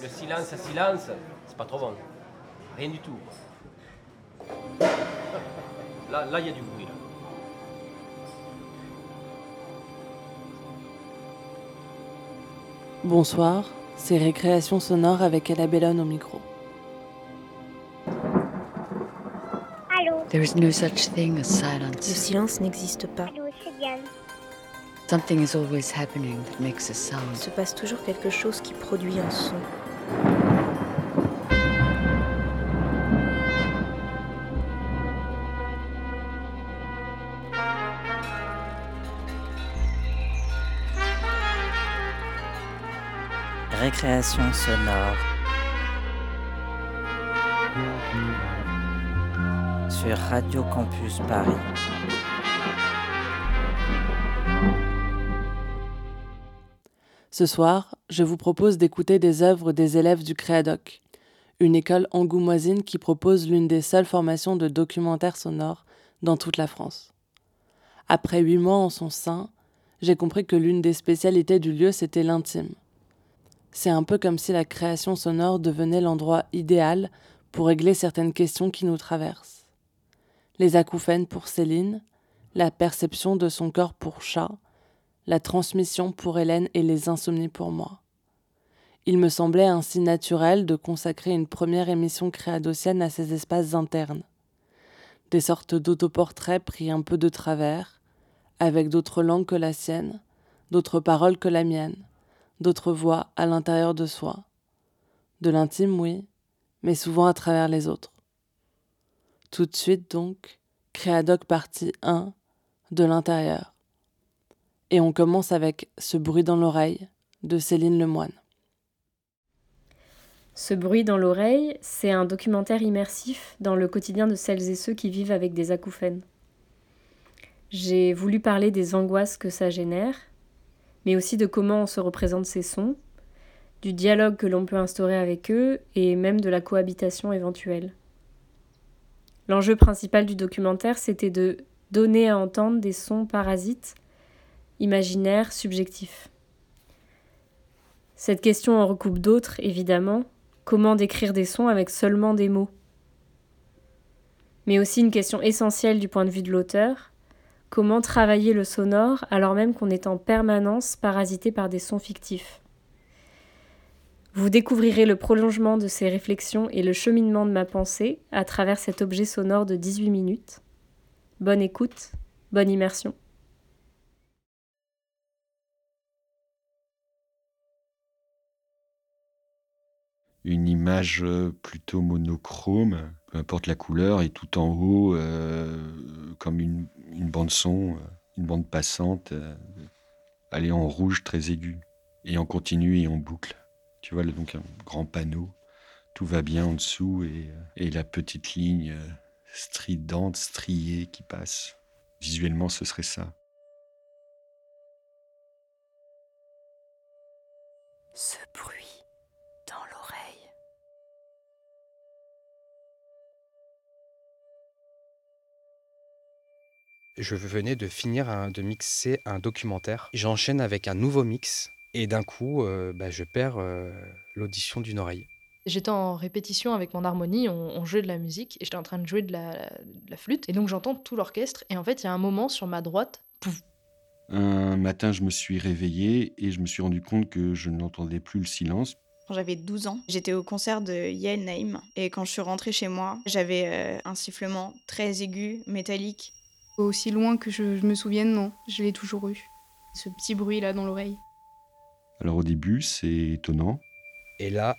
Le silence, silence, c'est pas trop bon. Rien du tout. Là, là, il y a du bruit. Là. Bonsoir, c'est Récréation sonore avec Ella Bellone au micro. Allô? There is no such thing as Le silence. silence n'existe pas. Allô, c'est Diane. Something is always happening that makes a Il sound. se passe toujours quelque chose qui produit un son. Récréation sonore. Sur Radio Campus Paris. Ce soir, je vous propose d'écouter des œuvres des élèves du Créadoc, une école angoumoisine qui propose l'une des seules formations de documentaire sonore dans toute la France. Après huit mois en son sein, j'ai compris que l'une des spécialités du lieu, c'était l'intime. C'est un peu comme si la création sonore devenait l'endroit idéal pour régler certaines questions qui nous traversent. Les acouphènes pour Céline, la perception de son corps pour chat, la transmission pour Hélène et les insomnies pour moi. Il me semblait ainsi naturel de consacrer une première émission créadocienne à ces espaces internes. Des sortes d'autoportraits pris un peu de travers, avec d'autres langues que la sienne, d'autres paroles que la mienne, d'autres voix à l'intérieur de soi. De l'intime, oui, mais souvent à travers les autres. Tout de suite donc, Créadoc partie 1, de l'intérieur. Et on commence avec Ce bruit dans l'oreille de Céline Lemoine. Ce bruit dans l'oreille, c'est un documentaire immersif dans le quotidien de celles et ceux qui vivent avec des acouphènes. J'ai voulu parler des angoisses que ça génère, mais aussi de comment on se représente ces sons, du dialogue que l'on peut instaurer avec eux et même de la cohabitation éventuelle. L'enjeu principal du documentaire, c'était de donner à entendre des sons parasites, imaginaires, subjectifs. Cette question en recoupe d'autres, évidemment. Comment décrire des sons avec seulement des mots? Mais aussi une question essentielle du point de vue de l'auteur. Comment travailler le sonore alors même qu'on est en permanence parasité par des sons fictifs? Vous découvrirez le prolongement de ces réflexions et le cheminement de ma pensée à travers cet objet sonore de 18 minutes. Bonne écoute, bonne immersion. Une image euh, plutôt monochrome, peu importe la couleur, et tout en haut, euh, comme une, une bande son, euh, une bande passante, euh, est en rouge très aigu, et en continu et en boucle. Tu vois, donc un grand panneau, tout va bien en dessous, et, et la petite ligne stridente, striée qui passe. Visuellement, ce serait ça. Je venais de finir un- de mixer un documentaire. J'enchaîne avec un nouveau mix et d'un coup, euh, bah, je perds euh, l'audition d'une oreille. J'étais en répétition avec mon harmonie, on, on jouait de la musique et j'étais en train de jouer de la, de la flûte. Et donc j'entends tout l'orchestre et en fait il y a un moment sur ma droite, pouf, Un matin, je me suis réveillé et je me suis rendu compte que je n'entendais plus le silence. Quand j'avais 12 ans, j'étais au concert de Yael Naïm et quand je suis rentrée chez moi, j'avais euh, un sifflement très aigu, métallique. Aussi loin que je, je me souvienne, non, je l'ai toujours eu. Ce petit bruit là dans l'oreille. Alors au début, c'est étonnant. Et là,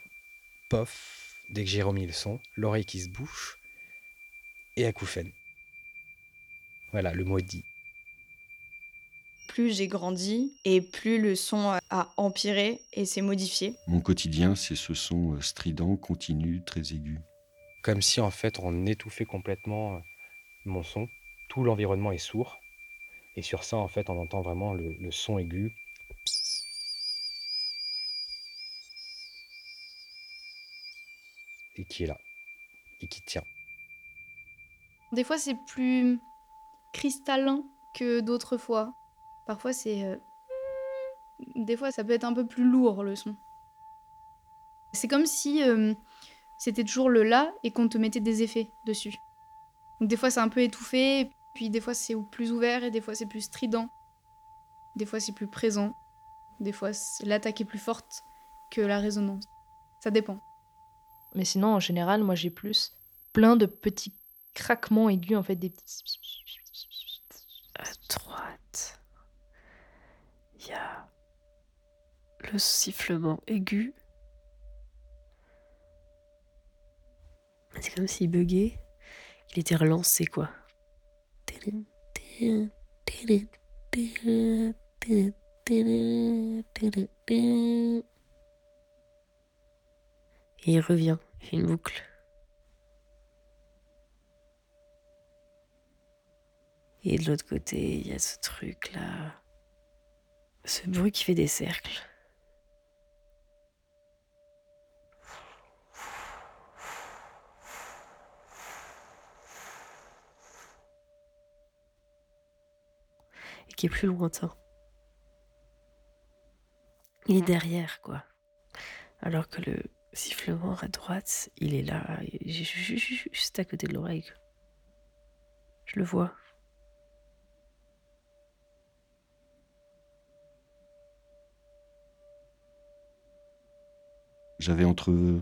pof, dès que j'ai remis le son, l'oreille qui se bouche et acouphène. Voilà, le mot est dit. Plus j'ai grandi et plus le son a empiré et s'est modifié. Mon quotidien, c'est ce son euh, strident, continu, très aigu. Comme si en fait on étouffait complètement euh, mon son. Tout l'environnement est sourd. Et sur ça, en fait, on entend vraiment le, son aigu. Et qui est là. Et qui tient. Des fois c'est plus cristallin que d'autres fois. Parfois c'est. euh, Des fois ça peut être un peu plus lourd le son. C'est comme si euh, c'était toujours le là et qu'on te mettait des effets dessus. Des fois c'est un peu étouffé, puis des fois c'est plus ouvert et des fois c'est plus strident. Des fois c'est plus présent. Des fois l'attaque est plus forte que la résonance. Ça dépend. Mais sinon en général moi j'ai plus plein de petits craquements aigus en fait des petits à droite. Il y a le sifflement aigu. C'est comme s'il buguait. Il était relancé, quoi. Et il revient, une boucle. Et de l'autre côté, il y a ce truc là. Ce bruit qui fait des cercles. Qui est plus lointain. Il est derrière, quoi. Alors que le sifflement à droite, il est là, juste à côté de l'oreille. Je le vois. J'avais entre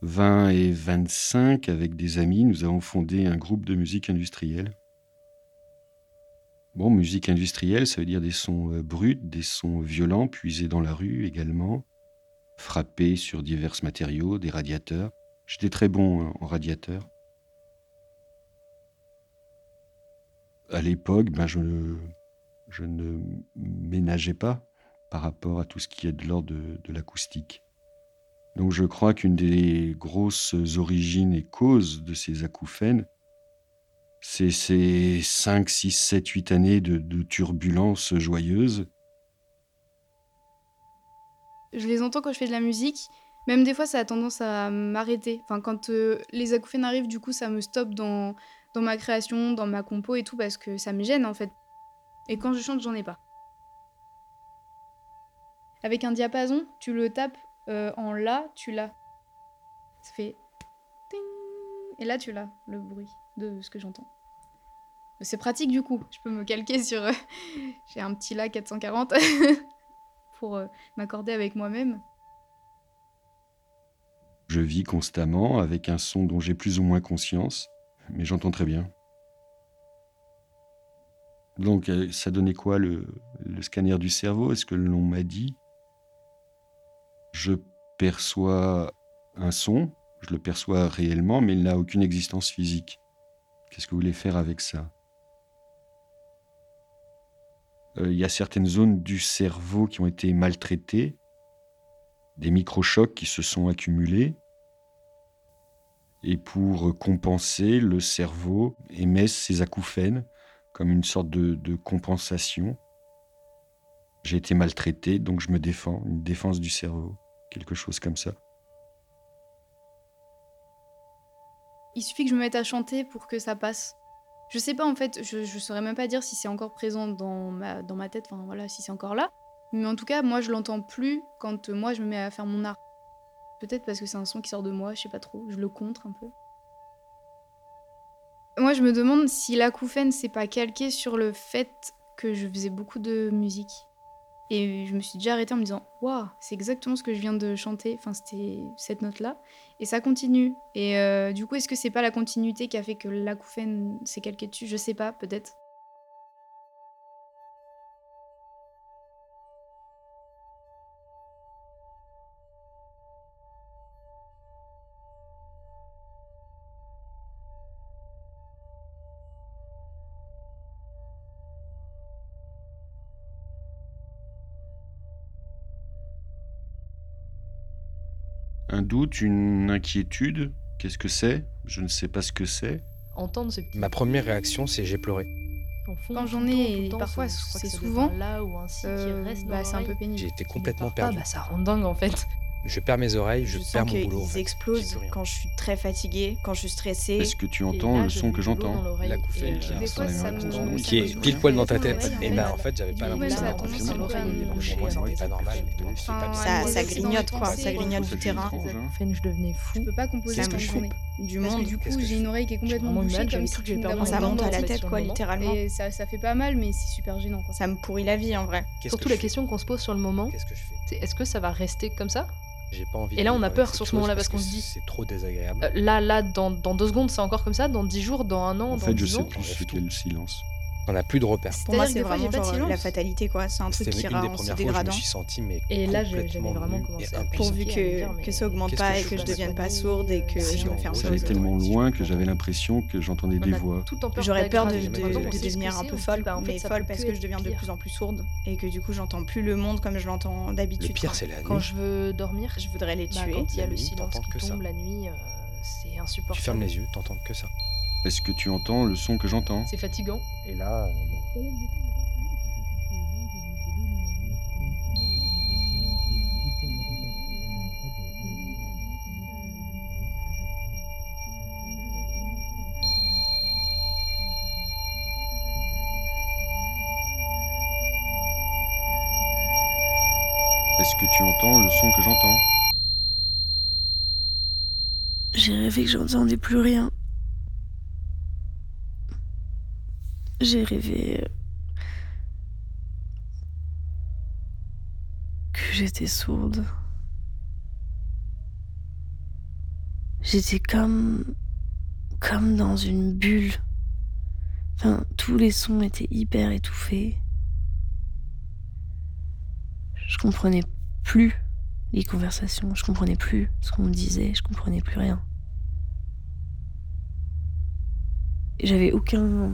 20 et 25 avec des amis. Nous avons fondé un groupe de musique industrielle. Bon, musique industrielle, ça veut dire des sons euh, bruts, des sons violents, puisés dans la rue également, frappés sur divers matériaux, des radiateurs. J'étais très bon euh, en radiateur. À l'époque, ben je, je ne ménageais pas par rapport à tout ce qui est de l'ordre de l'acoustique. Donc je crois qu'une des grosses origines et causes de ces acouphènes, c'est ces 5, 6, 7, 8 années de, de turbulences joyeuses. Je les entends quand je fais de la musique. Même des fois, ça a tendance à m'arrêter. Enfin, quand euh, les acouphènes arrivent, du coup, ça me stoppe dans, dans ma création, dans ma compo et tout, parce que ça me gêne en fait. Et quand je chante, j'en ai pas. Avec un diapason, tu le tapes euh, en La, tu l'as. Ça fait et là tu l'as le bruit de ce que j'entends. C'est pratique du coup. Je peux me calquer sur. Euh, j'ai un petit La 440 pour euh, m'accorder avec moi-même. Je vis constamment avec un son dont j'ai plus ou moins conscience, mais j'entends très bien. Donc, ça donnait quoi le, le scanner du cerveau? Est-ce que l'on m'a dit? Je perçois un son, je le perçois réellement, mais il n'a aucune existence physique. Qu'est-ce que vous voulez faire avec ça? Euh, Il y a certaines zones du cerveau qui ont été maltraitées, des microchocs qui se sont accumulés, et pour compenser, le cerveau émet ses acouphènes comme une sorte de, de compensation. J'ai été maltraité, donc je me défends, une défense du cerveau quelque chose comme ça. Il suffit que je me mette à chanter pour que ça passe. Je sais pas en fait, je, je saurais même pas dire si c'est encore présent dans ma, dans ma tête, enfin voilà, si c'est encore là. Mais en tout cas, moi je l'entends plus quand euh, moi je me mets à faire mon art. Peut-être parce que c'est un son qui sort de moi, je sais pas trop, je le contre un peu. Moi je me demande si l'acouphène c'est pas calqué sur le fait que je faisais beaucoup de musique. Et je me suis déjà arrêtée en me disant Waouh, c'est exactement ce que je viens de chanter. Enfin, c'était cette note-là. Et ça continue. Et euh, du coup, est-ce que c'est pas la continuité qui a fait que l'acouphène s'est calqué dessus? Je sais pas, peut-être. Doute, une inquiétude Qu'est-ce que c'est? Je ne sais pas ce que c'est. Entendre Ma première réaction, c'est j'ai pleuré. Quand j'en ai, et parfois c'est souvent, là ou un euh, bah, c'est un peu pénible. J'ai été complètement perdu. bah, ça rend dingue en fait. Je perds mes oreilles, je, Je sens perds mon boulot. en fait. explosent quand je suis très fatiguée, quand je suis stressée. Est-ce que tu entends le son que j'entends qui, ça me- qui est pile poil dans ta tête. Et bah en fait, j'avais pas Du l'impression ça d'entendre a le son. tendance à l'oreille, Donc, boucher, Pour moi, ouais. c'était pas normal. Ça, grignote quoi, ça grignote le terrain. je devenais fou. Je peux pas composer choque journée. du Parce que monde. du coup, que j'ai je une oreille qui est complètement bouchée comme si de Ça monte à la tête quoi, littéralement. Et ça, ça fait pas mal, mais c'est super gênant. Quoi. Ça me pourrit la vie en vrai. Surtout que la je question qu'on se pose sur le moment, que je c'est est-ce que ça va rester comme ça J'ai pas envie Et là, on a peur sur ce moment-là parce qu'on se dit- C'est trop désagréable. Euh, Là, là, dans, dans deux secondes, c'est encore comme ça. Dans dix jours, dans un an, En dans fait, je dix sais ans. plus ce qu'est le silence. On n'a plus de repères. Pour moi, c'est vraiment j'ai pas de genre la fatalité quoi. C'est un truc qui rend premières se fois où je me dégradant. suis senti mais Et là, j'avais vraiment commencé à. Pourvu que, que ça augmente pas que et que je fais devienne pas sourde et que si je me en ferme J'allais tellement loin que j'avais l'impression que j'entendais des voix. le J'aurais peur de, devenir un peu folle, bah, en fait, mais folle parce que je deviens de pire. plus en plus sourde et que du coup j'entends plus le monde comme je l'entends Le d'habitude. pire quoi. c'est la nuit. Quand je veux dormir, Je voudrais les bah, tuer. quand il y a le silence qui que ça. tombe la nuit, euh, c'est insupportable. Tu fermes les yeux, t'entends que ça. Est-ce que tu entends le son que j'entends C'est fatigant. Et là, Est-ce que tu entends le son que j'entends J'ai rêvé que j'entendais plus rien. J'ai rêvé euh, que j'étais sourde. J'étais comme comme dans une bulle. Enfin, tous les sons étaient hyper étouffés. Je comprenais plus les conversations, je comprenais plus ce qu'on me disait, je comprenais plus rien. J'avais aucun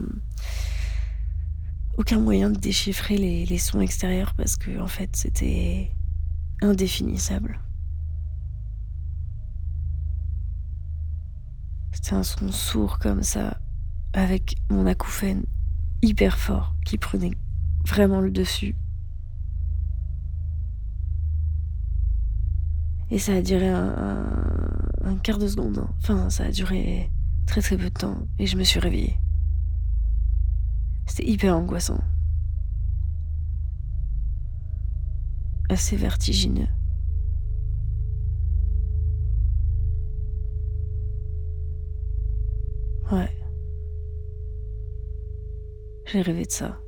aucun moyen de déchiffrer les, sons extérieurs parce que en fait c'était indéfinissable. C'était un son sourd comme ça, avec mon acouphène hyper fort qui prenait vraiment le dessus. Et ça a duré un quart de seconde. hein. Enfin, ça a duré très très peu de temps. Et je me suis réveillée. C'était hyper angoissant. Assez vertigineux. Ouais. J'ai rêvé de ça.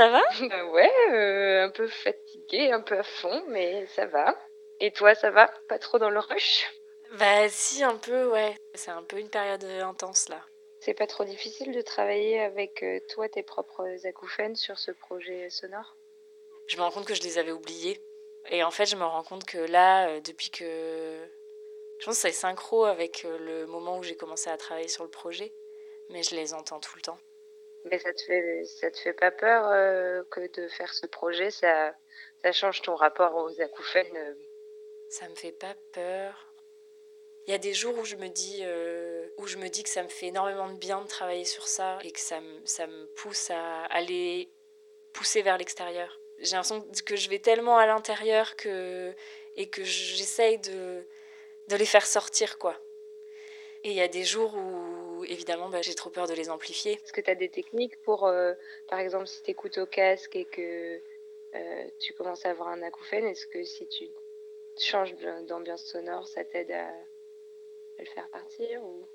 Ça va? Bah ouais, euh, un peu fatiguée, un peu à fond, mais ça va. Et toi, ça va? Pas trop dans le rush? Bah si, un peu, ouais. C'est un peu une période euh, intense là. C'est pas trop difficile de travailler avec toi, tes propres acouphènes sur ce projet sonore? Je me rends compte que je les avais oubliés. Et en fait, je me rends compte que là, depuis que... Je pense que c'est synchro avec le moment où j'ai commencé à travailler sur le projet. Mais je les entends tout le temps. Mais ça te fait, ça te fait pas peur euh, que de faire ce projet, ça, ça change ton rapport aux acouphènes euh? Ça me fait pas peur. Il y a des jours où je me dis, euh, où je me dis que ça me fait énormément de bien de travailler sur ça et que ça me, ça me pousse à aller pousser vers l'extérieur. J'ai l'impression que je vais tellement à l'intérieur que et que j'essaye de, de les faire sortir quoi. Et il y a des jours où évidemment bah, j'ai trop peur de les amplifier. Est-ce que tu as des techniques pour, euh, par exemple, si tu écoutes au casque et que euh, tu commences à avoir un acouphène, est-ce que si tu changes d'ambiance sonore, ça t'aide à, à le faire partir ou...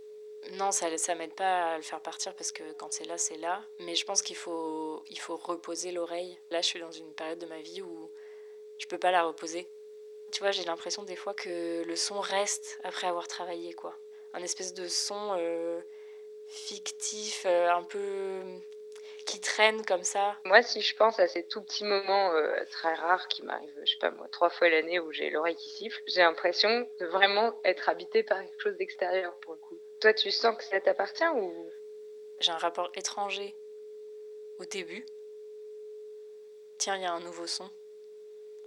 Non, ça ça m'aide pas à le faire partir parce que quand c'est là, c'est là. Mais je pense qu'il faut, il faut reposer l'oreille. Là, je suis dans une période de ma vie où je peux pas la reposer. Tu vois, j'ai l'impression des fois que le son reste après avoir travaillé, quoi. Un espèce de son euh, fictif, euh, un peu qui traîne comme ça. Moi, si je pense à ces tout petits moments euh, très rares qui m'arrivent, je sais pas moi, trois fois l'année où j'ai l'oreille qui siffle, j'ai l'impression de vraiment être habitée par quelque chose d'extérieur pour le coup. Toi, tu sens que ça t'appartient ou? J'ai un rapport étranger au début. Tiens, il y a un nouveau son.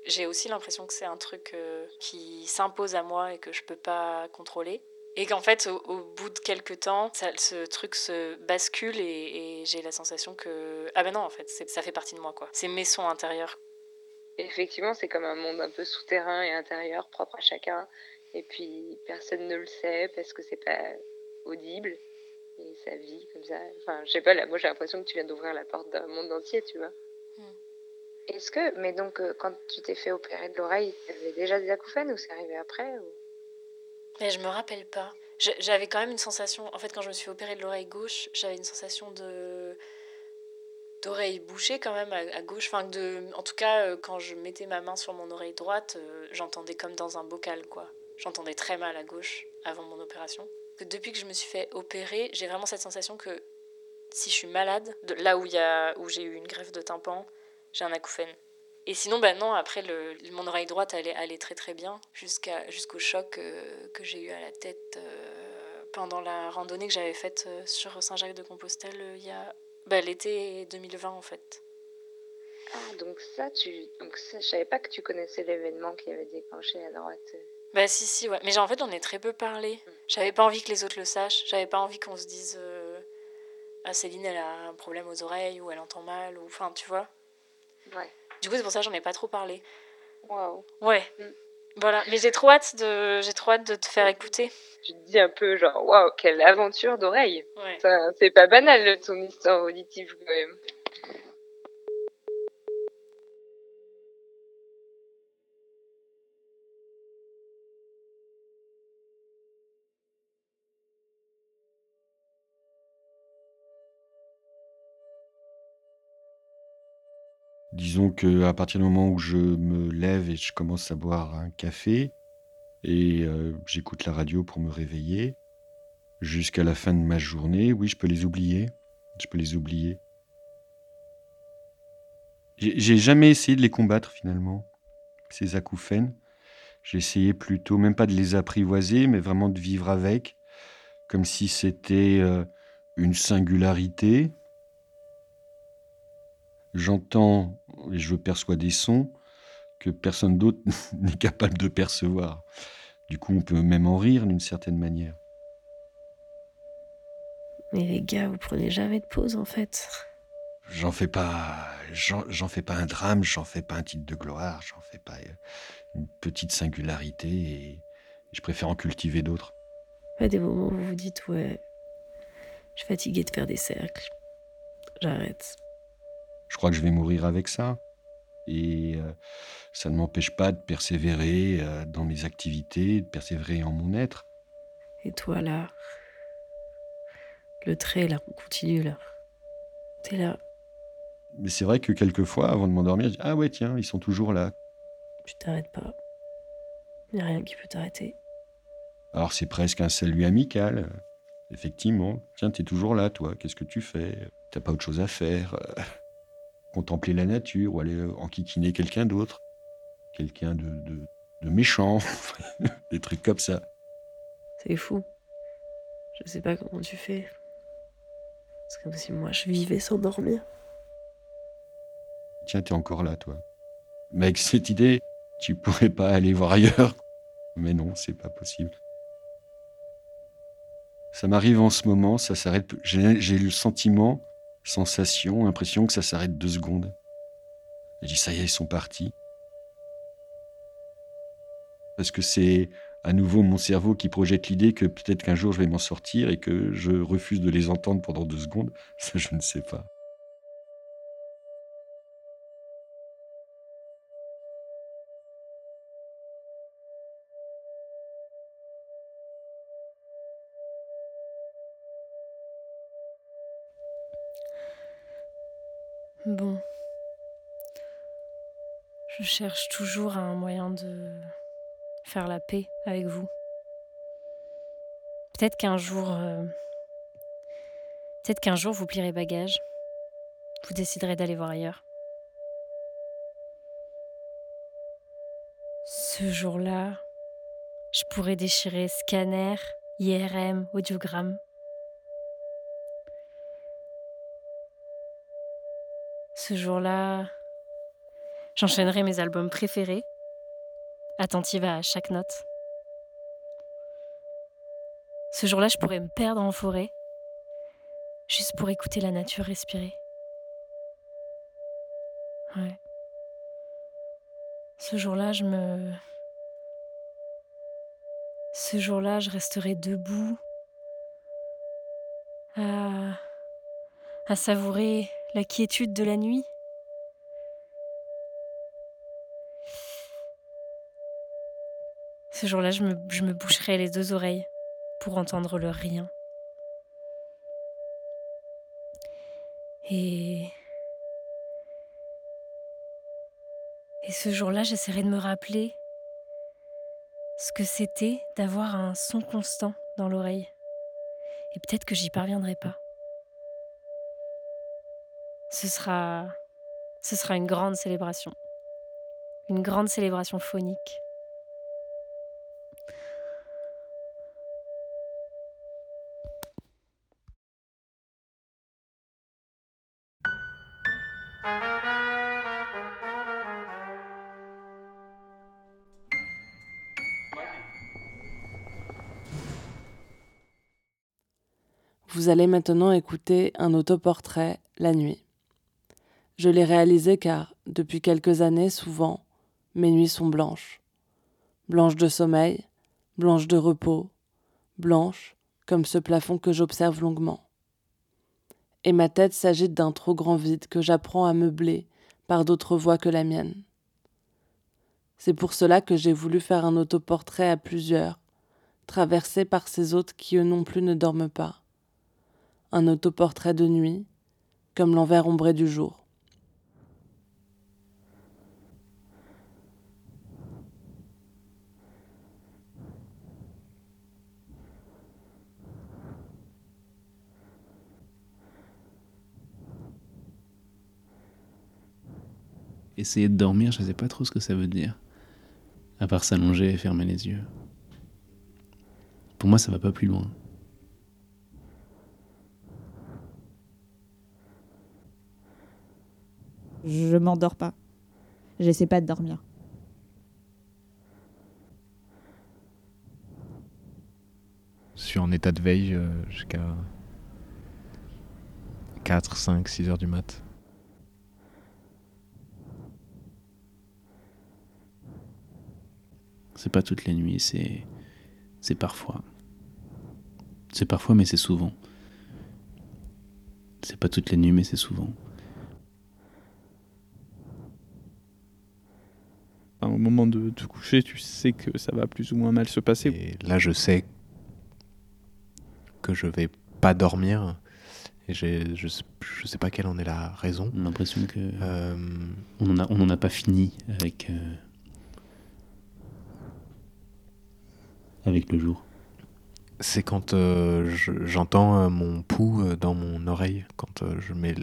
J'ai aussi l'impression que c'est un truc euh, qui s'impose à moi et que je peux pas contrôler. Et qu'en fait, au, au, bout de quelques temps, ça, ce truc se bascule et, et j'ai la sensation que. Ah ben non, en fait, ça fait partie de moi, quoi. C'est mes sons intérieurs. Effectivement, c'est comme un monde un peu souterrain et intérieur, propre à chacun. Et puis, personne ne le sait parce que c'est pas audible. Et ça vit comme ça. Enfin, je sais pas, là, moi j'ai l'impression que tu viens d'ouvrir la porte d'un monde entier, tu vois. Hmm. Est-ce que, mais donc, euh, quand tu t'es fait opérer de l'oreille, tu avais déjà des acouphènes ou c'est arrivé après ou... Mais je me rappelle pas. J'avais quand même une sensation. En fait, quand je me suis opérée de l'oreille gauche, j'avais une sensation de d'oreille bouchée quand même à, gauche. Enfin, de, en tout cas, euh, quand je mettais ma main sur mon oreille droite, euh, j'entendais comme dans un bocal, quoi. J'entendais très mal à gauche avant mon opération. Depuis que je me suis fait opérer, j'ai vraiment cette sensation que si je suis malade, de là où où j'ai eu une greffe de tympan, j'ai un acouphène. Et sinon, ben non, après, le, mon oreille droite allait, allait très très bien jusqu'à, jusqu'au choc euh, que j'ai eu à la tête euh, pendant la randonnée que j'avais faite euh, sur Saint-Jacques-de-Compostelle il y a ben, l'été 2020 en fait. Ah, donc ça, tu... donc ça, je savais pas que tu connaissais l'événement qui avait déclenché à droite. Bah si, si, ouais. Mais en fait, j'en ai très peu parlé. J'avais pas envie que les autres le sachent. J'avais pas envie qu'on se dise Ah, Céline, elle a un problème aux oreilles ou elle entend mal. ou Enfin, tu vois. Ouais. Du coup, c'est pour ça que j'en ai pas trop parlé. Waouh. Ouais. Mm. Voilà. Mais j'ai trop hâte de, j'ai trop hâte de te faire écouter. Tu te dis un peu genre, waouh, quelle aventure d'oreille. Ouais. C'est pas banal ton histoire auditive quand même. Disons que à partir du moment où je me lève et je commence à boire un café et euh, j'écoute la radio pour me réveiller jusqu'à la fin de ma journée, oui, je peux les oublier. Je peux les oublier. J'ai jamais essayé de les combattre finalement, ces acouphènes. J'ai essayé plutôt, même pas de les apprivoiser, mais vraiment de vivre avec, comme si c'était euh, une singularité, j'entends et je perçois des sons que personne d'autre n'est capable de percevoir. Du coup, on peut même en rire d'une certaine manière. Mais les gars, vous prenez jamais de pause en fait. J'en fais pas, j'en fais pas un drame, j'en fais pas un titre de gloire, j'en fais pas euh, une petite singularité et je préfère en cultiver d'autres. Pas des moments où vous vous dites ouais, je suis fatiguée de faire des cercles, j'arrête. Je crois que je vais mourir avec ça. Et euh, ça ne m'empêche pas de persévérer euh, dans mes activités, de persévérer en mon être. Et toi là Le trait là, on continue là. T'es là. Mais c'est vrai que quelquefois, avant de m'endormir, je dis Ah ouais, tiens, ils sont toujours là. Tu t'arrêtes pas. Il n'y a rien qui peut t'arrêter. Alors c'est presque un salut amical. Effectivement. Tiens, t'es toujours là, toi. Qu'est-ce que tu fais? T'as pas autre chose à faire contempler la nature ou aller enquiquiner quelqu'un d'autre, quelqu'un de, de, de, méchant, des trucs comme ça. C'est fou. Je sais pas comment tu fais. C'est comme si moi je vivais sans dormir. Tiens, t'es encore là, toi. Mais avec cette idée, tu pourrais pas aller voir ailleurs. Mais non, c'est pas possible. Ça m'arrive en ce moment, ça s'arrête. J'ai le sentiment sensation, impression que ça s'arrête deux secondes. Je dis ça y est, ils sont partis. Parce que c'est à nouveau mon cerveau qui projette l'idée que peut-être qu'un jour je vais m'en sortir et que je refuse de les entendre pendant deux secondes. Ça, je ne sais pas. Cherche toujours un moyen de faire la paix avec vous. Peut-être qu'un jour. Euh... Peut-être qu'un jour vous plierez bagage. Vous déciderez d'aller voir ailleurs. Ce jour-là, je pourrais déchirer scanner, IRM, audiogramme. Ce jour-là, j'enchaînerai mes albums préférés, attentive à chaque note. Ce jour-là, je pourrais me perdre en forêt, juste pour écouter la nature respirer. Ouais. Ce jour-là, je me. Ce jour-là, je resterai debout à, à savourer la quiétude de la nuit. Ce jour-là, je me, boucherai les deux oreilles pour entendre le rien. Et. Et ce jour-là, j'essaierai de me rappeler ce que c'était d'avoir un son constant dans l'oreille. Et peut-être que j'y parviendrai pas. Ce sera. Ce sera une grande célébration. Une grande célébration phonique. Allez maintenant écouter un autoportrait la nuit. Je l'ai réalisé car, depuis quelques années, souvent, mes nuits sont blanches. Blanches de sommeil, blanches de repos, blanches comme ce plafond que j'observe longuement. Et ma tête s'agite d'un trop grand vide que j'apprends à meubler par d'autres voix que la mienne. C'est pour cela que j'ai voulu faire un autoportrait à plusieurs, traversé par ces autres qui eux non plus ne dorment pas un autoportrait de nuit, comme l'envers ombré du jour. Essayer de dormir, je ne sais pas trop ce que ça veut dire. À part s'allonger et fermer les yeux. Pour moi, ça va pas plus loin. Je m'endors pas. J'essaie pas de dormir. Je suis en état de veille euh, jusqu'à 4, 5, 6 heures du mat. C'est pas toutes les nuits, c'est. C'est parfois. C'est parfois, mais c'est souvent. C'est pas toutes les nuits, mais c'est souvent. Au moment de te coucher, tu sais que ça va plus ou moins mal se passer. Et là, je sais que je vais pas dormir. Et je, je sais pas quelle en est la raison. On a l'impression que euh, on n'en a, on a pas fini avec, euh, avec le jour. C'est quand euh, j'entends mon pouls dans mon oreille, quand je mets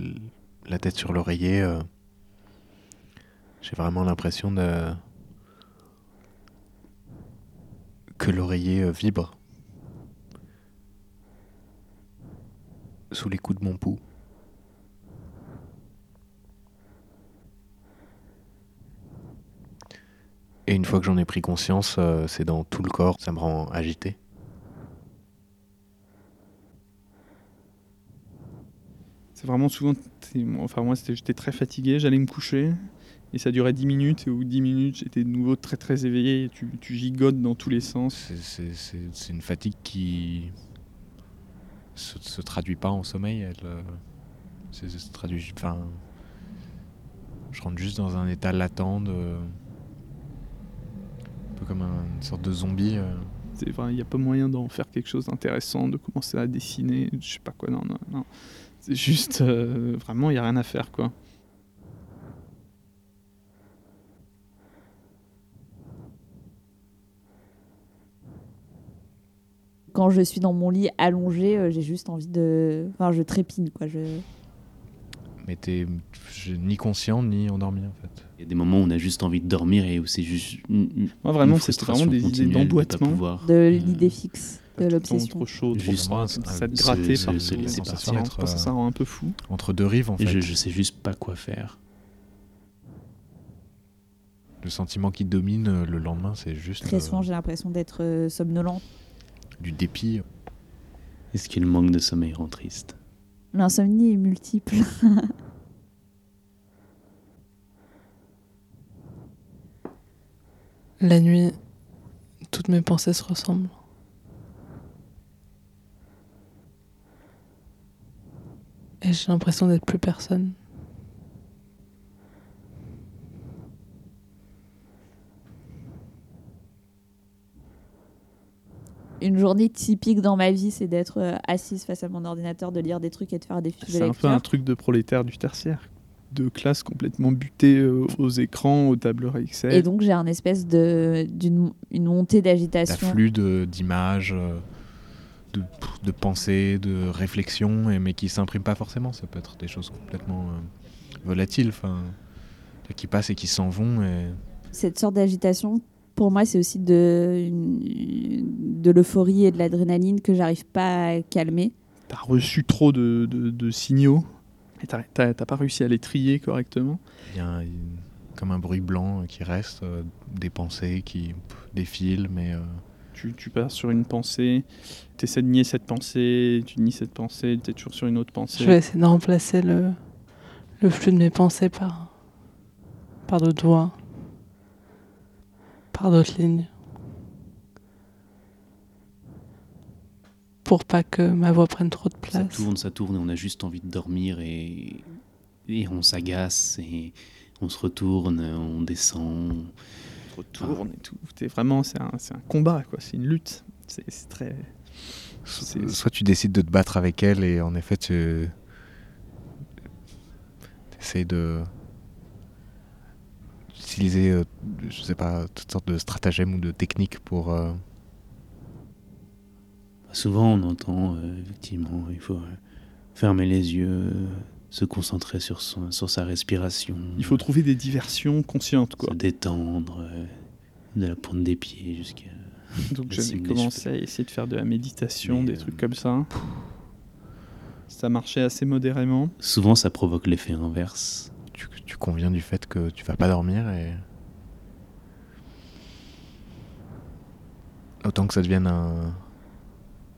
la tête sur l'oreiller. J'ai vraiment l'impression de que l'oreiller euh, vibre sous les coups de mon pouls. Et une fois que j'en ai pris conscience, euh, c'est dans tout le corps, ça me rend agité. C'est vraiment souvent, enfin moi j'étais très fatigué, j'allais me coucher, et ça durait 10 minutes, et au 10 minutes, j'étais de nouveau très très éveillé, et tu, tu gigotes dans tous les sens. C'est une fatigue qui se, se traduit pas en sommeil, elle euh, se, traduit. Enfin, je rentre juste dans un état latent, de, un peu comme une sorte de zombie. Euh. Il n'y a pas moyen d'en faire quelque chose d'intéressant, de commencer à dessiner, je sais pas quoi, non, non, non. C'est juste, euh, vraiment, il n'y a rien à faire, quoi. Quand je suis dans mon lit allongé, euh, j'ai juste envie de. Enfin, je trépine, quoi. Je... Mais t'es ni conscient ni endormi, en fait. Il y a des moments où on a juste envie de dormir et où c'est juste. Moi, vraiment, c'est vraiment des idées d'emboîtement. De, l'idée fixe. de l'obsession. trop chaud, trop Juste- froid, c'est- ça te c'est- grattait c'est- partout. c'est laisser Ça ça, rend un peu fou. Entre deux rives, en Et fait. je, je sais juste pas quoi faire. Le sentiment qui domine euh, le lendemain, c'est juste Très euh, souvent, j'ai l'impression d'être euh, somnolente. Du dépit. Est-ce que le manque de sommeil rend triste? L'insomnie est multiple. La nuit, toutes mes pensées se ressemblent. Et j'ai l'impression d'être plus personne. Journée typique dans ma vie, c'est d'être euh, assise face à mon ordinateur, de lire des trucs et de faire des fiches de C'est un peu un truc de prolétaire du tertiaire. De classe complètement butée euh, aux écrans, aux tableurs Excel. Et donc j'ai un espèce de d'une une montée d'agitation. D'afflux de- d'images, euh, de, de pensées, de réflexions, et, mais qui s'impriment pas forcément. Ça peut être des choses complètement euh, volatiles, enfin, qui passent et qui s'en vont. Et... Cette sorte d'agitation, pour moi, c'est aussi de, une- de l'euphorie et de l'adrénaline que j'arrive pas à calmer. T'as reçu trop de, de- de signaux et t'as- pas réussi à les trier correctement? Il y a un- comme un bruit blanc qui reste, euh, des pensées qui pff, défilent, mais euh, Tu, tu pars sur une pensée, tu essaies de nier cette pensée, tu nies cette pensée, tu es toujours sur une autre pensée. Je vais essayer de remplacer le, le flux de mes pensées par, par d'autres voix, par d'autres lignes. Pour pas que ma voix prenne trop de Ça place. tourne, ça tourne et on a juste envie de dormir et, et on s'agace et on se retourne, on descend. Tu te retournes et tout. T'es vraiment, c'est un, c'est un combat, quoi. C'est une lutte. C'est c'est très. c'est- soit tu décides de te battre avec elle, et en effet, tu essayes de utiliser, euh, je sais pas, toutes sortes de stratagèmes ou de techniques pour. euh, Souvent on entend euh, effectivement, il faut euh, fermer les yeux, se concentrer sur, son- sur sa respiration. Il faut trouver des diversions conscientes, quoi. Se détendre, euh, de la pointe des pieds jusqu'à. Donc j'avais commencé à essayer de faire de la méditation, Mais, des euh, trucs comme ça. Ça marchait assez modérément. Souvent ça provoque l'effet inverse. Tu, conviens du fait que tu vas pas dormir et. Autant que ça devienne un,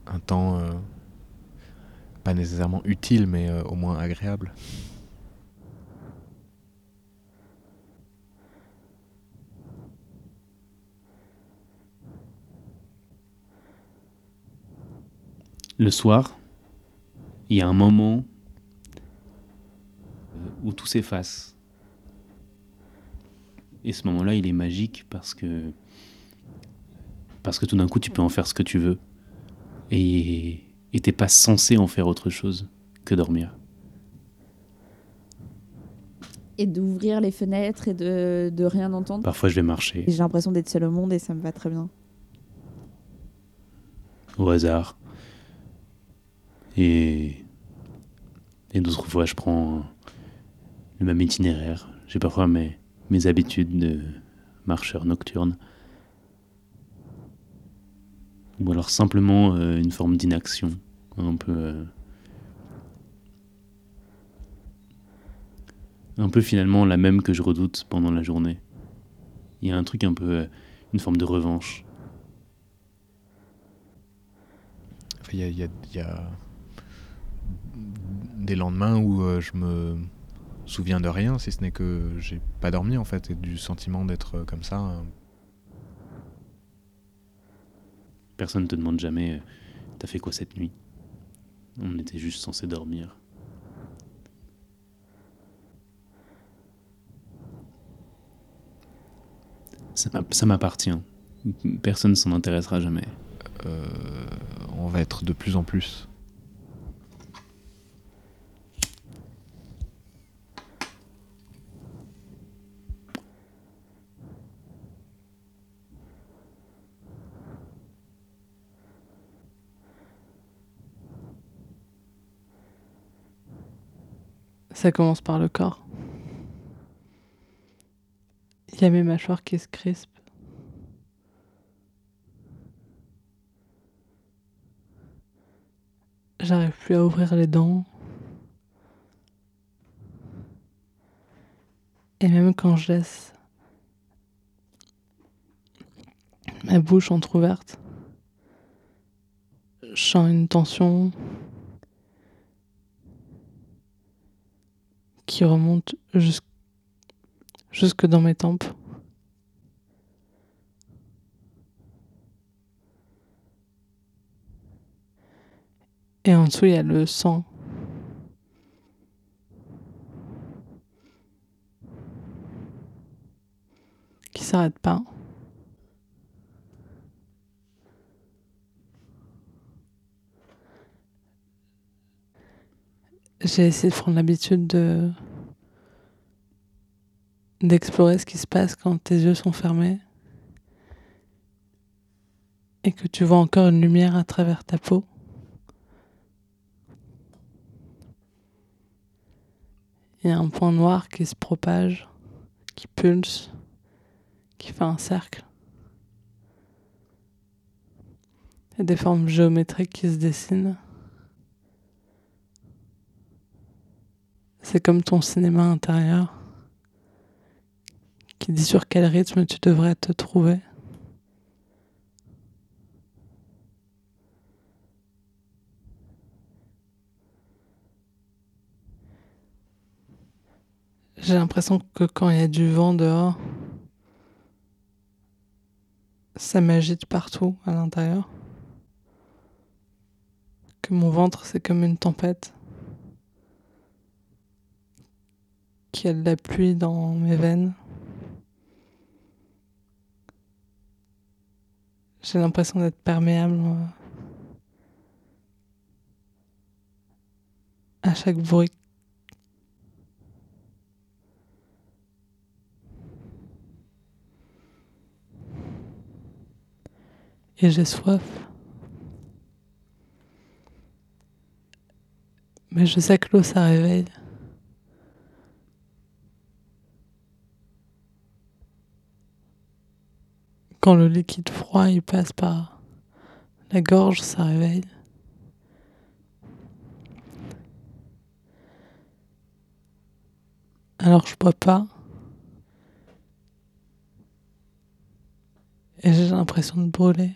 un temps euh, pas nécessairement utile, mais euh, au moins agréable. Le soir, il y a un moment où tout s'efface. Et ce moment-là, il est magique parce que parce que tout d'un coup, tu peux en faire ce que tu veux. Et et t'es pas censé en faire autre chose que dormir. Et d'ouvrir les fenêtres et de, de rien entendre. Parfois, je vais marcher J'ai l'impression d'être seule au monde et ça me va très bien. au hasard. Et, et d'autres fois, je prends le même itinéraire. J'ai parfois mes, mes habitudes de marcheur nocturne. Ou alors simplement euh, une forme d'inaction. Un peu. euh, un peu finalement la même que je redoute pendant la journée. Il y a un truc un peu. euh, une forme de revanche. Il y, a, des lendemains où je me souviens de rien, si ce n'est que j'ai pas dormi en fait, et du sentiment d'être euh, comme ça. euh, Personne ne te demande jamais euh, T'as fait quoi cette nuit? On était juste censé dormir. Ça m'a- ça m'appartient. Personne s'en intéressera jamais. euh, on va être de plus en plus. Ça commence par le corps. Il y a mes mâchoires qui se crispent. J'arrive plus à ouvrir les dents. Et même quand je laisse ma bouche entr'ouverte, je sens une tension qui remonte jusque, jusque dans mes tempes. Et en dessous, il y a le sang. Qui s'arrête pas. J'ai essayé de prendre l'habitude de d'explorer ce qui se passe quand tes yeux sont fermés et que tu vois encore une lumière à travers ta peau. Il y a un point noir qui se propage, qui pulse, qui fait un cercle. Il y a des formes géométriques qui se dessinent. C'est comme ton cinéma intérieur qui dit sur quel rythme tu devrais te trouver. J'ai l'impression que quand il y a du vent dehors, ça m'agite partout à l'intérieur. Que mon ventre, c'est comme une tempête. Qu'il y a de la pluie dans mes veines. J'ai l'impression d'être perméable à chaque bruit et j'ai soif. Mais je sais que l'eau, ça réveille. Quand le liquide froid, il passe par la gorge, ça réveille. Alors je bois pas. Et j'ai l'impression de brûler.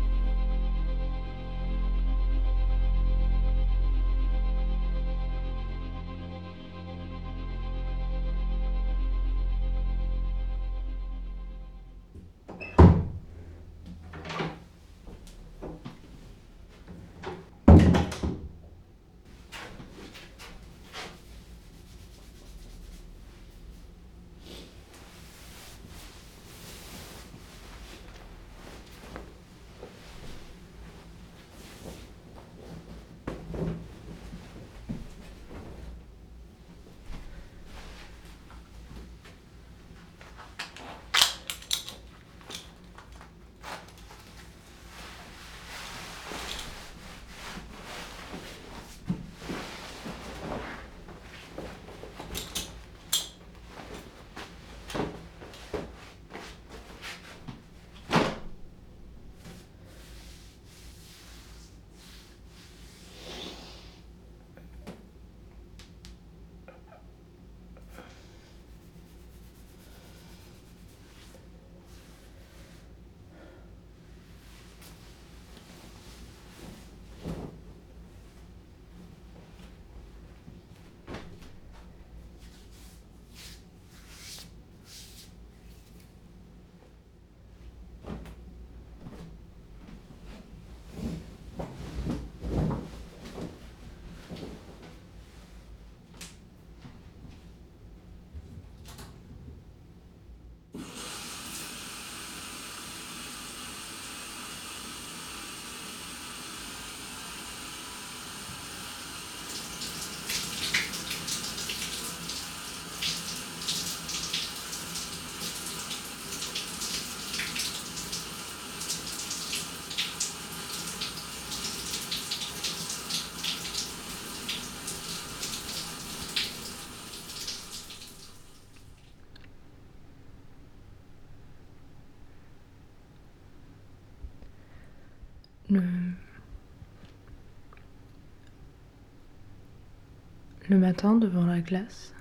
Le matin, devant la glace,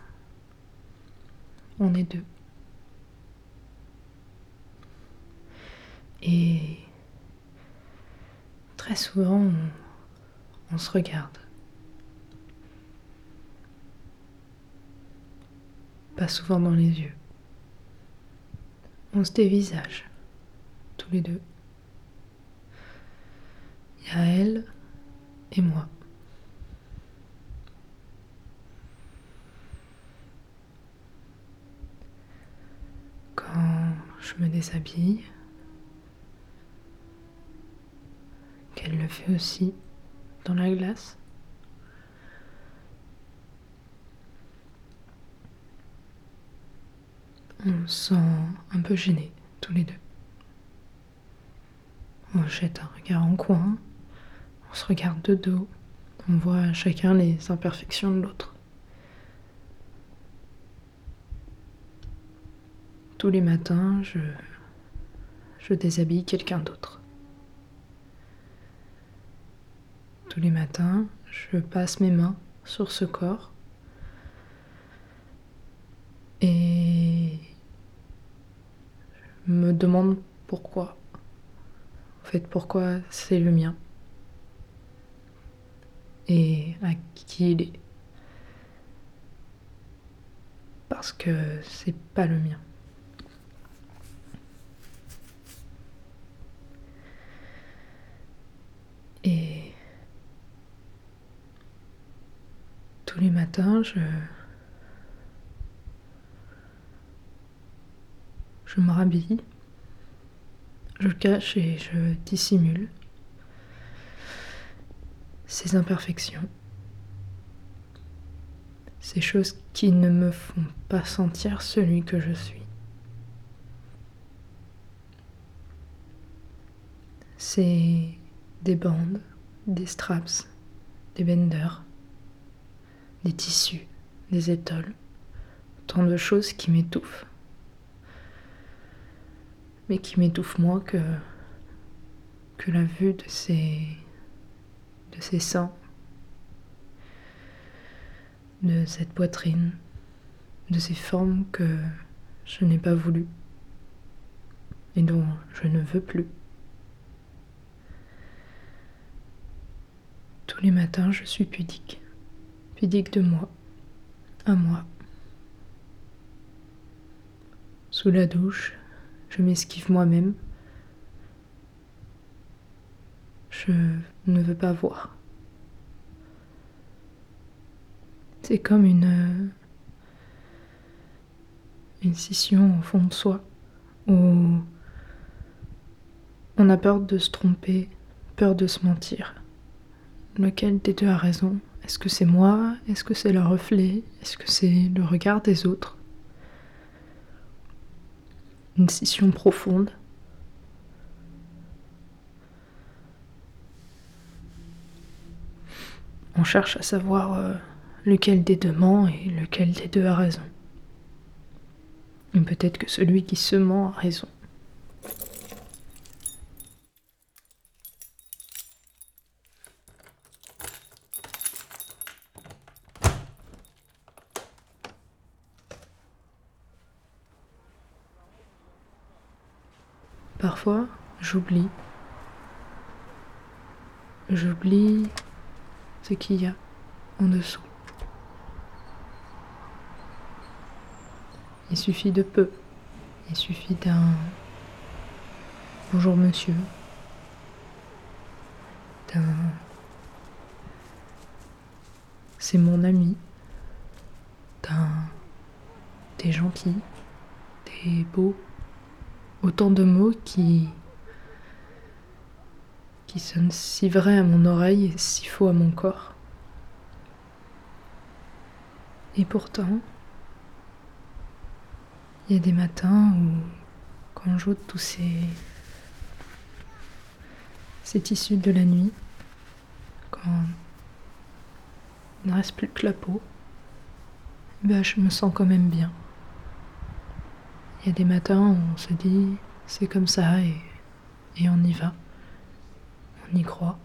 on est deux. Et très souvent, on, se regarde. Pas souvent dans les yeux. On se dévisage, tous les deux. Il y a elle et moi. Quand je me déshabille, qu'elle le fait aussi dans la glace. On se sent un peu gênés, tous les deux. On jette un regard en coin, on se regarde de dos, on voit chacun les imperfections de l'autre. Tous les matins, je, déshabille quelqu'un d'autre. Tous les matins, je passe mes mains sur ce corps et je me demande pourquoi. En fait, pourquoi c'est le mien et à qui il est. Parce que c'est pas le mien. Et tous les matins, je. Je me rhabille, je cache et je dissimule ces imperfections, ces choses qui ne me font pas sentir celui que je suis. C'est des bandes, des straps, des benders, des tissus, des étoiles, tant de choses qui m'étouffent. Mais qui m'étouffent moins que, la vue de ces, de ces seins, de cette poitrine, de ces formes que je n'ai pas voulu et dont je ne veux plus. Tous les matins, je suis pudique. Pudique de moi, à moi. Sous la douche, je m'esquive moi-même. Je ne veux pas voir. C'est comme une une scission au fond de soi où on a peur de se tromper, peur de se mentir. Lequel des deux a raison? Est-ce que c'est moi? Est-ce que c'est le reflet? Est-ce que c'est le regard des autres? Une scission profonde. On cherche à savoir euh, lequel des deux ment et lequel des deux a raison. Et peut-être que celui qui se ment a raison. Parfois, j'oublie. J'oublie ce qu'il y a en dessous. Il suffit de peu. Il suffit d'un bonjour monsieur, d'un c'est mon ami, d'un t'es gentil, t'es beau. Autant de mots qui qui sonnent si vrai à mon oreille et si faux à mon corps. Et pourtant, il y a des matins où, quand j'ôte tous ces, ces tissus de la nuit, quand il ne reste plus que la peau, ben je me sens quand même bien. Il y a des matins où on se dit c'est comme ça et on y va. On croit.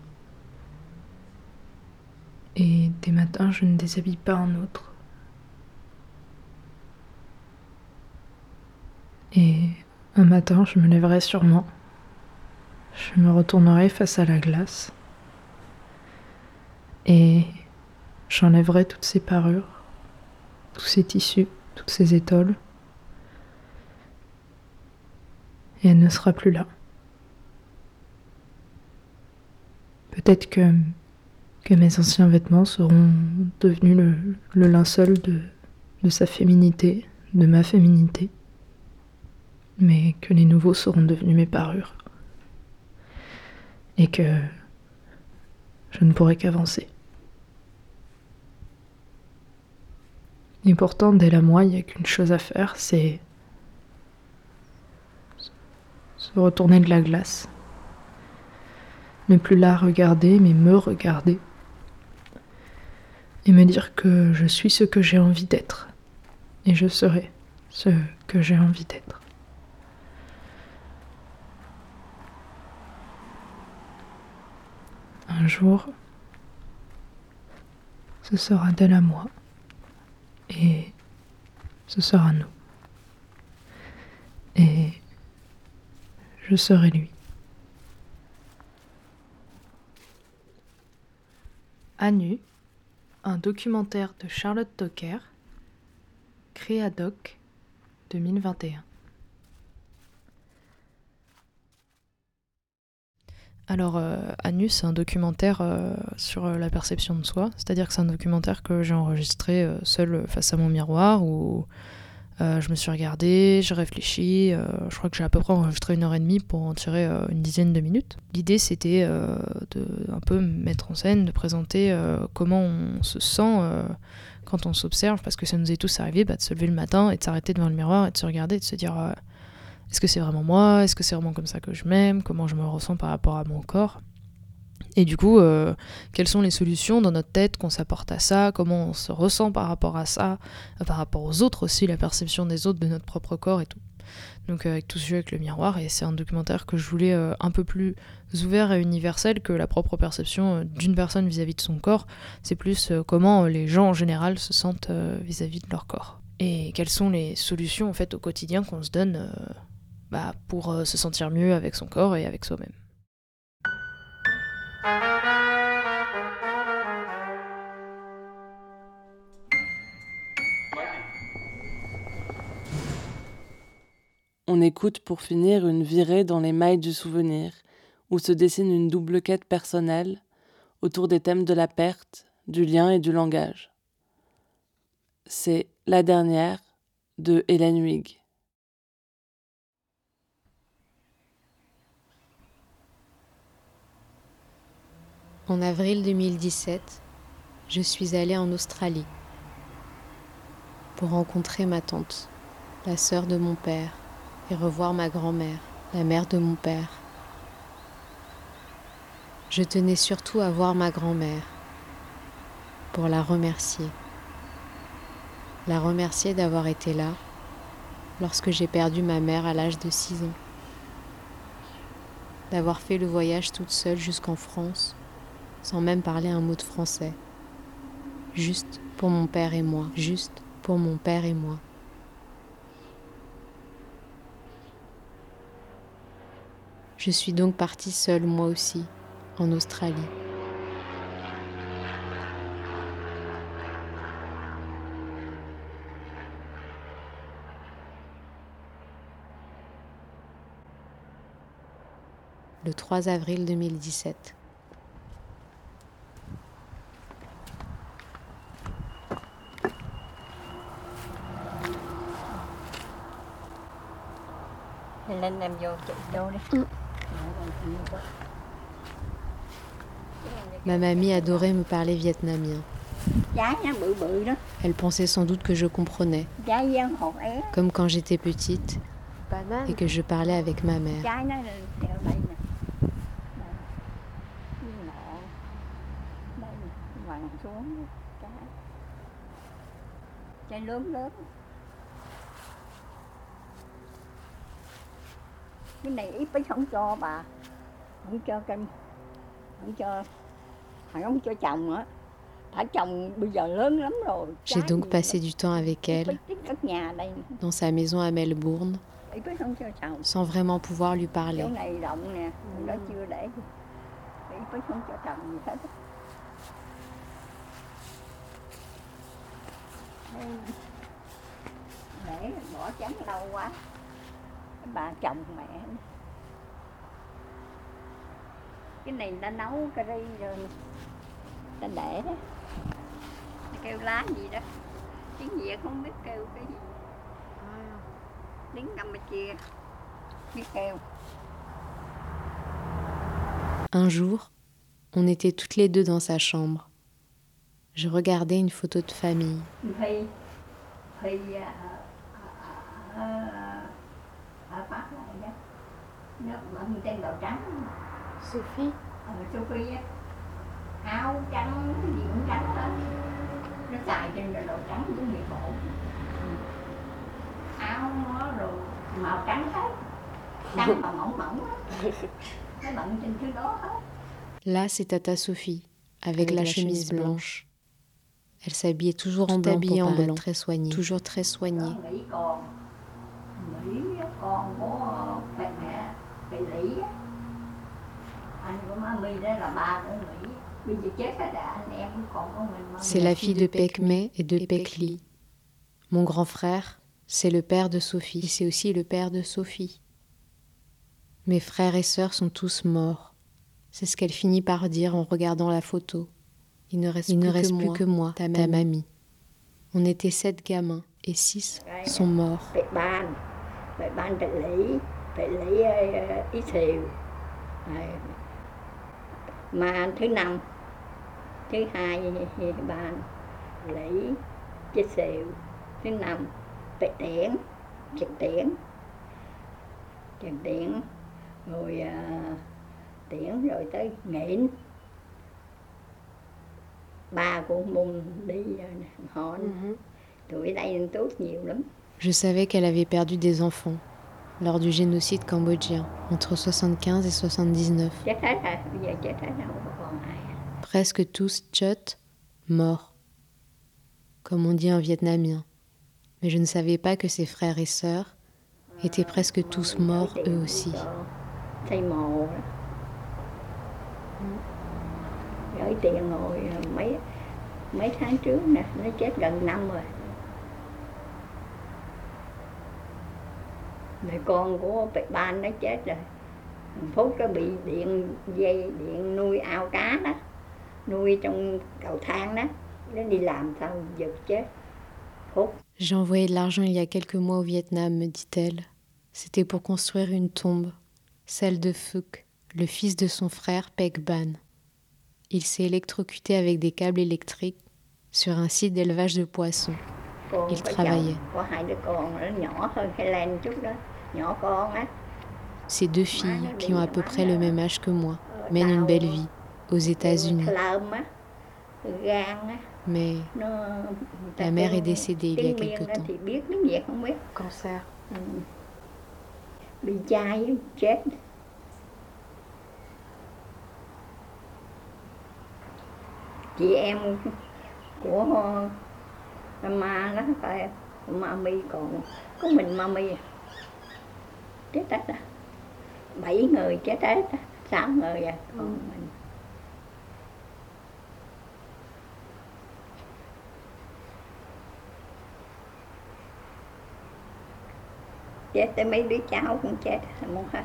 Et des matins, je ne déshabille pas un autre. Et un matin, je me lèverai sûrement. Je me retournerai face à la glace. Et j'enlèverai toutes ces parures, tous ces tissus, toutes ces étoiles. Et elle ne sera plus là. Peut-être que, mes anciens vêtements seront devenus le, linceul de, de sa féminité, de ma féminité mais que les nouveaux seront devenus mes parures. Et que je ne pourrai qu'avancer. Et pourtant, dès la moi, il n'y a qu'une chose à faire, c'est se retourner de la glace. Ne plus la regarder, mais me regarder. Et me dire que je suis ce que j'ai envie d'être. Et je serai ce que j'ai envie d'être. Un jour, ce sera d'elle à moi et ce sera nous. Et je serai lui. À nu, un documentaire de Charlotte Docker, Créadoc 2021. Alors, euh, Anus, c'est un documentaire euh, sur euh, la perception de soi. C'est-à-dire que c'est un documentaire que j'ai enregistré euh, seul face à mon miroir où euh, je me suis regardée, j'ai réfléchi. euh, je crois que j'ai à peu près enregistré une heure et demie pour en tirer euh, une dizaine de minutes. L'idée, c'était de un peu me mettre en scène, de présenter comment on se sent quand on s'observe, parce que ça nous est tous arrivé bah, de se lever le matin et de s'arrêter devant le miroir et de se regarder et de se dire. est-ce que c'est vraiment moi? Est-ce que c'est vraiment comme ça que je m'aime? Comment je me ressens par rapport à mon corps? Et du coup, euh, quelles sont les solutions dans notre tête qu'on s'apporte à ça? Comment on se ressent par rapport à ça? Euh, Par rapport aux autres aussi, la perception des autres, de notre propre corps et tout. Donc euh, avec tout ce jeu avec le miroir, et c'est un documentaire que je voulais un peu plus ouvert et universel que la propre perception d'une personne vis-à-vis de son corps. C'est plus comment les gens en général se sentent vis-à-vis de leur corps. Et quelles sont les solutions en fait au quotidien qu'on se donne bah, pour se sentir mieux avec son corps et avec soi-même. On écoute pour finir une virée dans les mailles du souvenir, où se dessine une double quête personnelle autour des thèmes de la perte, du lien et du langage. C'est La dernière de Hélène Huyghe. En avril 2017, je suis allée en Australie pour rencontrer ma tante, la sœur de mon père, et revoir ma grand-mère, la mère de mon père. Je tenais surtout à voir ma grand-mère pour la remercier. La remercier d'avoir été là lorsque j'ai perdu ma mère à l'âge de 6 ans. D'avoir fait le voyage toute seule jusqu'en France sans même parler un mot de français. Juste pour mon père et moi, juste pour mon père et moi. Je suis donc partie seule moi aussi, en Australie. Le 3 avril 2017. Lên em vô chị vô đi. Ma mamie adorait me parler vietnamien. Elle pensait sans doute que je comprenais, comme quand j'étais petite et que je parlais avec ma mère. Cái này ít bánh không cho bà. Không cho canh không cho hắn không cho chồng á phải chồng bây giờ lớn lắm rồi J'ai donc passé du temps avec elle, dans sa maison à Melbourne, sans vraiment pouvoir lui parler. để bỏ trắng lâu quá bà chồng mẹ. Cái này người ta nấu cà ri rồi ta để. Đó Ta kêu lá gì đó. Tiếng việt không biết kêu cái gì. Tiếng Campuchia biết kêu. Un jour, on était toutes les deux dans sa chambre. Je regardais une photo de famille. Pháp này đó nó bận trên đầu trắng. Sophie. Ờ Sophie á. Áo trắng gì cũng trắng hết nó xài trên đầu đầu trắng cũng bị khổ. Áo nó rồi màu trắng hết. Trắng mà mỏng mỏng á. Nó bận trên thứ đó hết. Là, c'est Tata Sophie, avec, Avec la, la chemise chemise blanche. Elle s'habillait toujours en blanc, habillée pour en paraître blanc. très soignée, toujours très soignée. Mỹ còn. Mỹ con của mẹ mẹ Thị Lý á. anh của má My đó là ba của Mỹ bây giờ chết hết rồi anh em còn có mình má C'est la fille de Pekme et de Pekli. Mon grand frère, c'est le père de Sophie, c'est aussi le père de Sophie. Mes frères et sœurs sont tous morts. C'est ce qu'elle finit par dire en regardant la photo. Il ne reste, Il plus, ne reste que plus moi, que moi, ta ta mamie. On était sept gamins et six sont morts. Bị ban Bị ban Thị Lý Thị Lý ờ, Ý Thiều. Rồi. mà thứ năm thứ hai thì ban Lý Chí Siêu thứ năm Tệ Tiễn Trần Tiễn Trần Tiễn rồi à, Tiễn rồi tới Nghĩn ba của Môn đi rồi nè họ tụi đây tốt nhiều lắm Je savais qu'elle avait perdu des enfants lors du génocide cambodgien entre 75 et 79. chết hết rồi bây giờ chết hết rồi không còn ai Presque tous Chut morts, comme on dit en vietnamien. Mais je ne savais pas que ses frères et sœurs étaient presque tous morts eux aussi. J'ai envoyé de l'argent il y a quelques mois au Vietnam, me dit-elle. C'était pour construire une tombe, celle de Phuc, le fils de son frère Pek Ban. Il s'est électrocuté avec des câbles électriques sur un site d'élevage de poissons. Il travaillait. Ces deux filles, qui ont à peu près le même âge que moi, mènent une belle vie aux États-Unis. Mais la mère est décédée il y a quelque temps. cancer. Chị em của ma đó phải mami còn có mình mami à. chết hết à bảy người chết hết á sáu người à. Còn mình. Chết tới mấy đứa cháu cũng chết không hết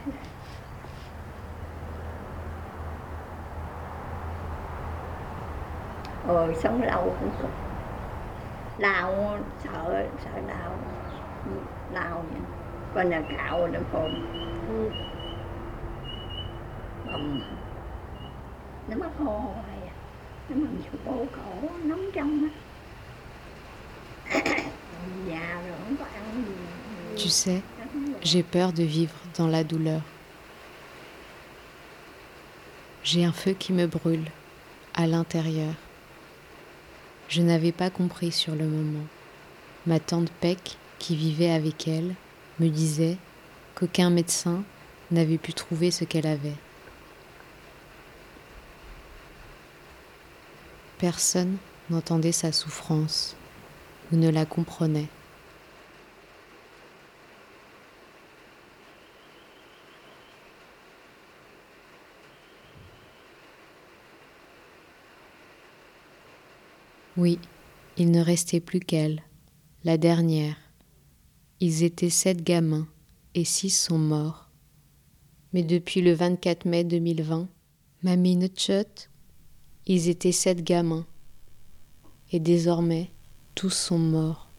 rồi sống lâu cũng cực đau sợ sợ đau? Đau nha con là cạo nó hồn bầm nó mất hô hoài à? Nó mình bộ cổ nóng trong á. Già rồi không có ăn gì. Tu sais, j'ai peur de vivre dans la douleur. J'ai un feu qui me brûle à l'intérieur. Je n'avais pas compris sur le moment. Ma tante Peck, qui vivait avec elle, me disait qu'aucun médecin n'avait pu trouver ce qu'elle avait. Personne n'entendait sa souffrance ou ne la comprenait. Oui, il ne restait plus qu'elle, la dernière. Ils étaient sept gamins et six sont morts. Mais depuis le 24 mai 2020, Mamie Nutshot, ils étaient sept gamins. Et désormais, tous sont morts.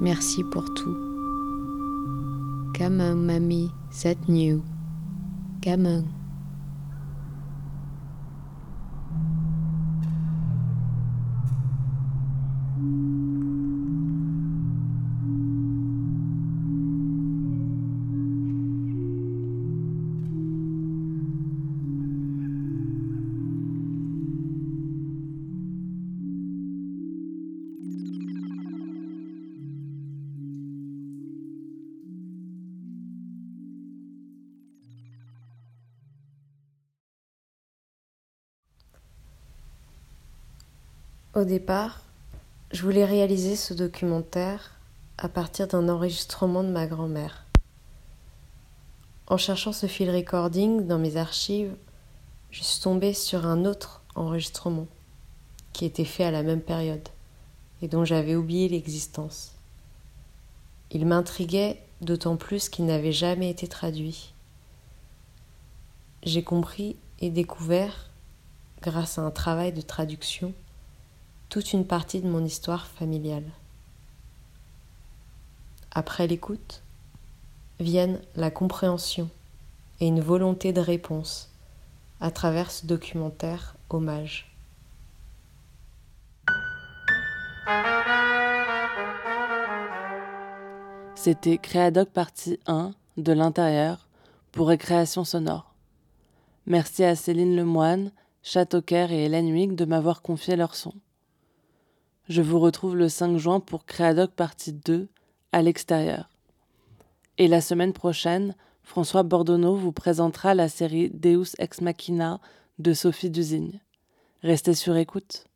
Merci pour Au départ, je voulais réaliser ce documentaire à partir d'un enregistrement de ma grand-mère. En cherchant ce fil recording dans mes archives, je suis tombée sur un autre enregistrement qui était fait à la même période et dont j'avais oublié l'existence. Il m'intriguait d'autant plus qu'il n'avait jamais été traduit. J'ai compris et découvert, grâce à un travail de traduction, toute une partie de mon histoire familiale. Après l'écoute, viennent la compréhension et une volonté de réponse à travers ce documentaire hommage. C'était Créadoc partie 1 de l'intérieur pour récréation sonore. Merci à Céline Lemoine, Châteaucaire et Hélène Huyghe de m'avoir confié leur son. Je vous retrouve le 5 juin pour Créadoc partie 2 à l'extérieur. Et la semaine prochaine, François Bordonneau vous présentera la série Deus Ex Machina de Sophie Dusigne. Restez sur écoute.